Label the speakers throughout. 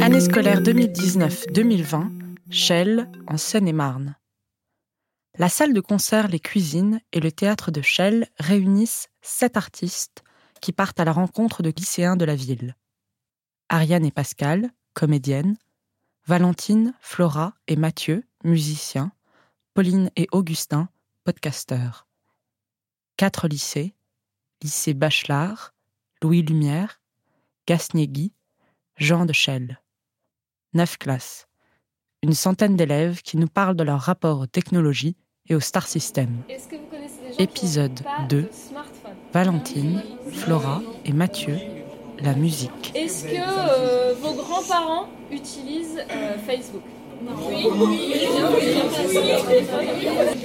Speaker 1: Année scolaire 2019-2020, Chelles, en Seine-et-Marne. La salle de concert, les cuisines et le théâtre de Chelles réunissent sept artistes qui partent à la rencontre de lycéens de la ville. Ariane et Pascal, comédiennes, Valentine, Flora et Mathieu, musiciens, Pauline et Augustin, podcasteurs. Quatre lycées, lycée Bachelard, Louis Lumière, Gasnier-Guy, Jean de Chelles. Neuf classes. Une centaine d'élèves qui nous parlent de leur rapport aux technologies et au star system. Épisode 2. Valentine, Flora et Mathieu, la musique.
Speaker 2: Est-ce que euh, vos grands-parents utilisent euh, Facebook? Oui.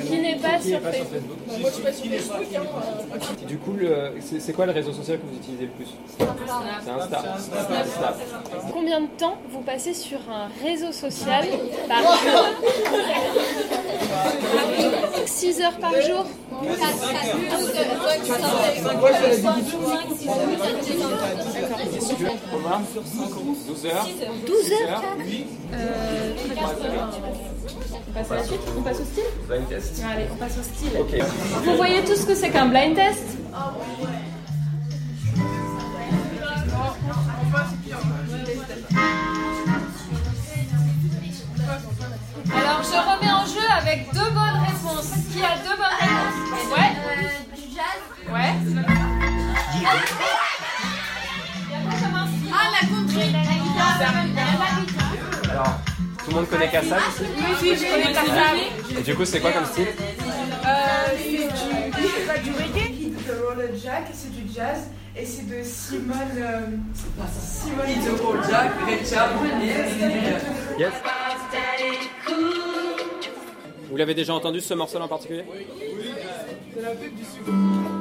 Speaker 2: Qui n'est pas sur Facebook.
Speaker 3: Moi, je suis pas sur Facebook. Du coup, c'est quoi le réseau social que vous utilisez le plus? C'est Insta.
Speaker 2: Combien de temps vous passez sur un réseau social par jour? 6 heures par jour?
Speaker 3: 12 heures.
Speaker 2: 12 heures euh, on passe à la suite On passe au style
Speaker 3: Blind test.
Speaker 2: Allez, on passe au style. Vous voyez tout ce que c'est qu'un blind test Alors, je remets en jeu avec deux bonnes réponses. Qui a deux bonnes réponses Ouais.
Speaker 4: Du jazz
Speaker 2: Ouais
Speaker 4: Ah, la country
Speaker 3: Alors, tout le monde connaît Kassab ici
Speaker 2: Oui, oui, je connais Kassab.
Speaker 3: Et du coup, c'est quoi comme style
Speaker 5: Euh, c'est du, c'est pas du reggae, de Roller Jack, c'est du jazz et c'est de Simone. Euh, Simone. Roller Jack, Red
Speaker 3: Yes. Vous l'avez déjà entendu ce morceau en particulier?
Speaker 5: C'est la pub du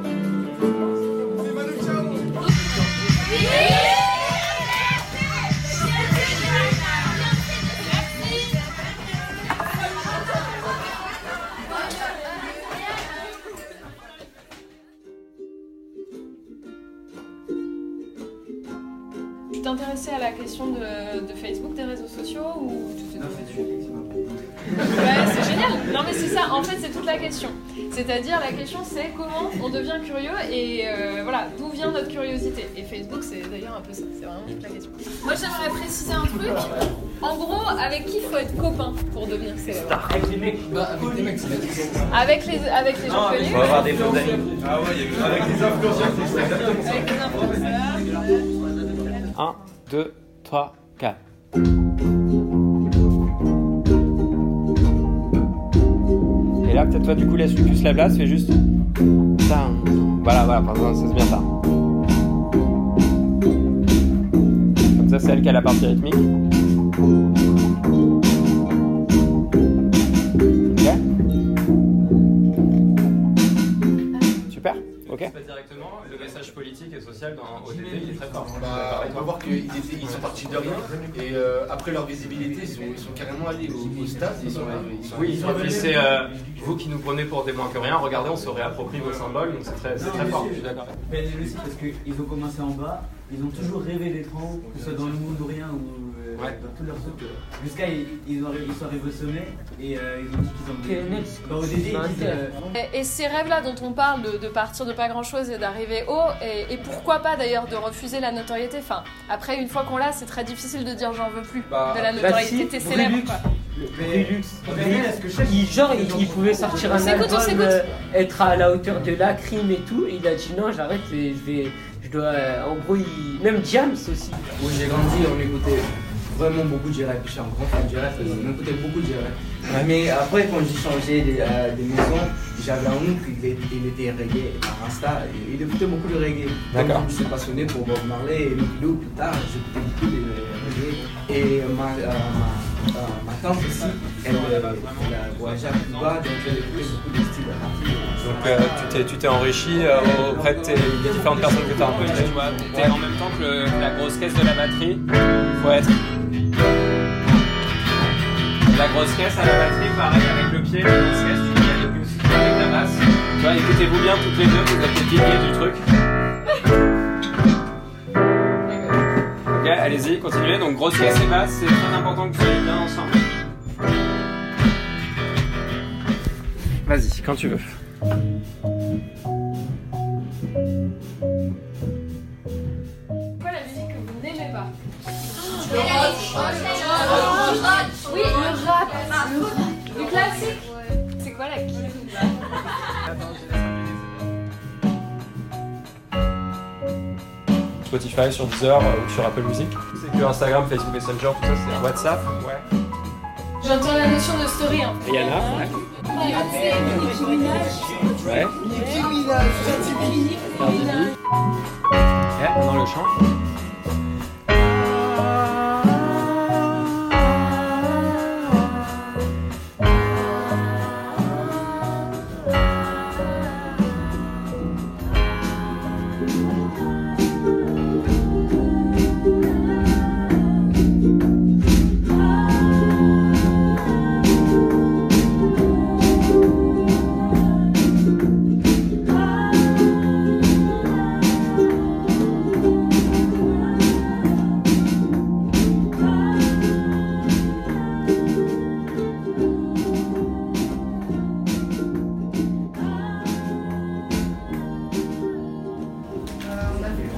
Speaker 2: Tu t'intéressais à la question de, de Facebook, des réseaux sociaux ou tu t'es Ouais, c'est génial. Non mais c'est ça. En fait, c'est toute la question. C'est-à-dire la question, c'est comment on devient curieux et euh, voilà, d'où vient notre curiosité. Et Facebook, c'est d'ailleurs un peu ça. C'est vraiment toute la question. Moi, j'aimerais préciser un truc. En gros, avec qui faut être copain pour devenir célèbre
Speaker 6: Avec les mecs. Bah, avec les mecs, c'est
Speaker 2: Avec les avec les gens connus.
Speaker 3: Faut avoir des faux amis.
Speaker 6: Ah ouais, avec les influenceurs, c'est.
Speaker 2: Avec les influenceurs.
Speaker 3: 1, 2, 3, 4. Et là, peut-être toi, du coup, laisse-lui plus la place, fais juste. Ça. Voilà, voilà, ça, c'est bien ça. Comme ça, c'est elle qui a la partie rythmique.
Speaker 6: Voir qu'ils étaient- ils sont partis de rien et euh, après leur visibilité, ils sont, ils sont carrément allés au, au stade. Ils sont, ils sont,
Speaker 7: Oui,
Speaker 6: ils sont
Speaker 7: et puis c'est euh, vous qui nous prenez pour des moins que rien. Regardez, on se réapproprie vos symboles, donc c'est très, c'est très fort. Je suis d'accord.
Speaker 8: Aussi parce qu'ils ont commencé en bas, ils ont toujours rêvé d'être en haut, que ce soit dans le monde ou rien ou
Speaker 7: Ouais.
Speaker 8: dans tous leurs trucs. Jusqu'à ils, ils, ont, ils sont arrivés au sommet et euh, ils ont dit qu'ils ils disent, euh,
Speaker 2: Et, et ces rêves-là dont on parle, de, de partir de pas grand-chose et d'arriver haut, et, et pourquoi pas d'ailleurs de refuser la notoriété? Enfin, après, une fois qu'on l'a, c'est très difficile de dire j'en veux plus
Speaker 9: Bah,
Speaker 2: de la
Speaker 9: bah
Speaker 2: notoriété,
Speaker 9: si,
Speaker 2: t'es célèbre. Quoi.
Speaker 9: Il, genre, il, il pouvait sortir un album, euh, être à la hauteur de la crime et tout. Et il a dit non, j'arrête, je vais. Je dois. euh, en gros, il, même James aussi.
Speaker 10: Où j'ai grandi, on écoutait vraiment beaucoup de J-Rap. Je suis un grand fan de J-Rap, on écoutait beaucoup de J-Rap. Mais après, quand j'ai changé des, euh, des maisons, j'avais un oncle, il, est- il était reggae par Insta, il écoutait beaucoup de reggae.
Speaker 3: D'accord.
Speaker 10: Je suis passionné pour Bob Marley et Lucky Luke plus tard, j'écoutais beaucoup de reggae. Et ma, euh, ma, euh, ma tante aussi, elle, elle a voyagé à Cuba, donc elle écoutait beaucoup de styles rap.
Speaker 3: Donc euh, tu t'es tu t'es enrichi euh, auprès de tes- des différentes personnes que tu as rencontrées, tu vois. T'es en même temps que le- la grosse caisse de la batterie, faut être. La grosse caisse à la batterie, pareil avec le pied, la grosse caisse, tu peux y aller plus avec la basse. Tu vois, écoutez-vous bien toutes les deux, vous êtes les piliers du truc. Ok, allez-y, continuez. Donc grosse caisse et basse, c'est très important que vous soyez bien ensemble. Vas-y, quand tu veux.
Speaker 2: Quoi la musique que vous n'aimez pas
Speaker 4: Le rock.
Speaker 2: Oui, le rap. Le classique. C'est quoi la qui
Speaker 3: Spotify, sur Deezer euh, ou sur Apple Music. C'est que Instagram, Facebook Messenger, tout ça, c'est WhatsApp. Ouais.
Speaker 2: J'entends la notion de story. Hein.
Speaker 3: Et Yana Ouais. Ouais. Dans le champ.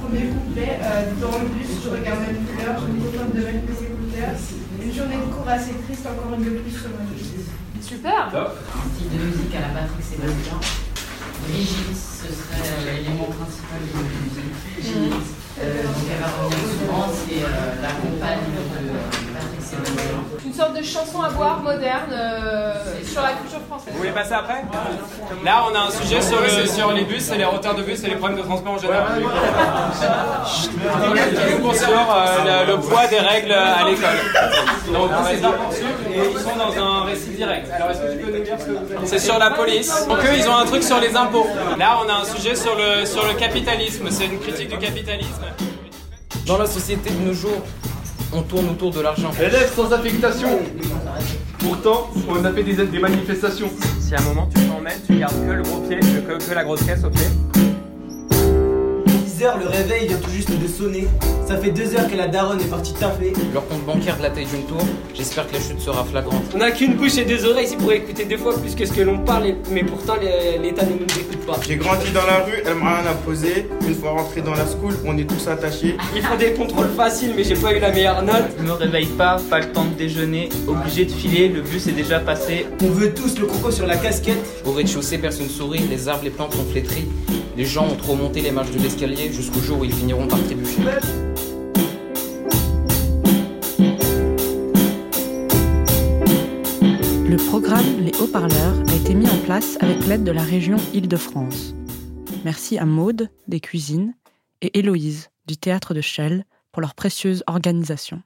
Speaker 5: Premier couplet euh, dans le bus, je regardais une couleur, je me contente de mettre mes écouteurs. Une journée de cours assez triste, encore une de plus sur ma justice.
Speaker 2: Super.
Speaker 11: Style de musique à la Patrick Sébastien. Brigitte, ce serait l'élément principal de la musique. Brigitte, euh, donc elle va revenir souvent, c'est euh, la compagne de euh, Patrick Sébastien.
Speaker 2: Une sorte de chanson à boire moderne euh, sur la culture française.
Speaker 3: Vous voulez passer après Là, on a un sujet sur, le, sur les bus et les retards de bus et les problèmes de transport en général. Sur euh, le, le poids des règles à l'école. Donc, c'est et ils sont dans un récit direct. Alors, est-ce que tu peux nous dire ce que vous avez C'est sur la police. Donc, eux, ils ont un truc sur les impôts. Là, on a un sujet sur le, sur le capitalisme. C'est une critique du capitalisme.
Speaker 10: Dans la société de nos jours, on tourne autour de l'argent.
Speaker 6: Élèves sans affectation. Pourtant, on a fait des, des manifestations.
Speaker 3: Si à un moment tu t'emmènes, tu gardes que le gros pied, que, que la grosse caisse au pied.
Speaker 8: 10h, le réveil vient tout juste de sonner. Ça fait 2 heures que la daronne est partie taffer.
Speaker 10: Leur compte bancaire de la taille d'une tour, j'espère que la chute sera flagrante.
Speaker 9: On n'a qu'une bouche et deux oreilles, c'est pour écouter deux fois plus que ce que l'on parle, mais pourtant l'État ne nous écoute pas.
Speaker 12: J'ai grandi dans la rue, elle m'a rien imposé. Une fois rentré dans la school, on est tous attachés.
Speaker 9: Ils font des contrôles faciles, mais j'ai pas eu la meilleure note.
Speaker 13: Je me réveille pas, pas le temps de déjeuner, obligé de filer, le bus est déjà passé.
Speaker 8: On veut tous le coco sur la casquette.
Speaker 10: Au rez-de-chaussée, personne sourit, les arbres, les plantes sont flétris. Les gens ont trop monté les marches de l'escalier jusqu'au jour où ils finiront par trébucher.
Speaker 1: Le programme Les Haut-Parleurs a été mis en place avec l'aide de la région Île-de-France. Merci à Maude des Cuisines et Héloïse du Théâtre de Chelles pour leur précieuse organisation.